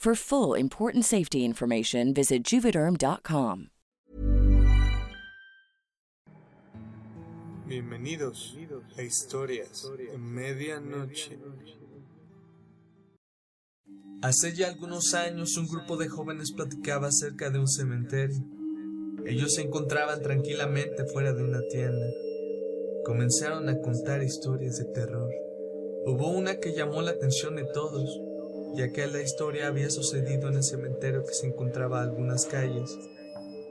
For full important safety information, visit juvederm.com. Bienvenidos a Historias de Medianoche. Hace ya algunos años un grupo de jóvenes platicaba acerca de un cementerio. Ellos se encontraban tranquilamente fuera de una tienda. Comenzaron a contar historias de terror. Hubo una que llamó la atención de todos, ya que la historia había sucedido en el cementerio que se encontraba a algunas calles.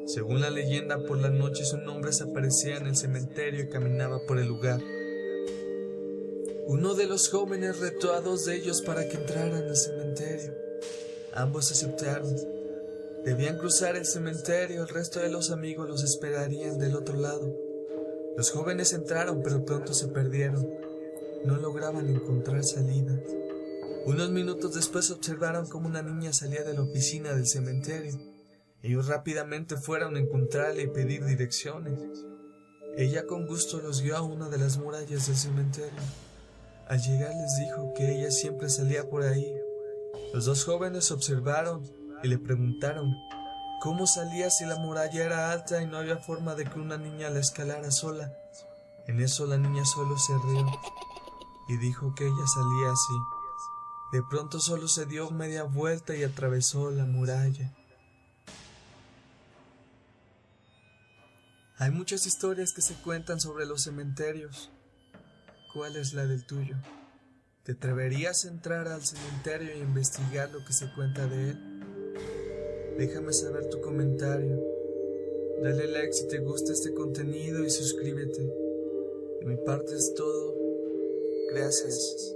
Según la leyenda, por las noches un hombre se aparecía en el cementerio y caminaba por el lugar. Uno de los jóvenes retó a dos de ellos para que entraran al cementerio. Ambos aceptaron. Debían cruzar el cementerio, el resto de los amigos los esperarían del otro lado. Los jóvenes entraron, pero pronto se perdieron. No lograban encontrar salida. Unos minutos después observaron cómo una niña salía de la oficina del cementerio. Ellos rápidamente fueron a encontrarla y pedir direcciones. Ella con gusto los guió a una de las murallas del cementerio. Al llegar les dijo que ella siempre salía por ahí. Los dos jóvenes observaron y le preguntaron cómo salía si la muralla era alta y no había forma de que una niña la escalara sola. En eso la niña solo se rió y dijo que ella salía así. De pronto solo se dio media vuelta y atravesó la muralla. Hay muchas historias que se cuentan sobre los cementerios. ¿Cuál es la del tuyo? ¿Te atreverías a entrar al cementerio e investigar lo que se cuenta de él? Déjame saber tu comentario. Dale like si te gusta este contenido y suscríbete. De mi parte es todo. Gracias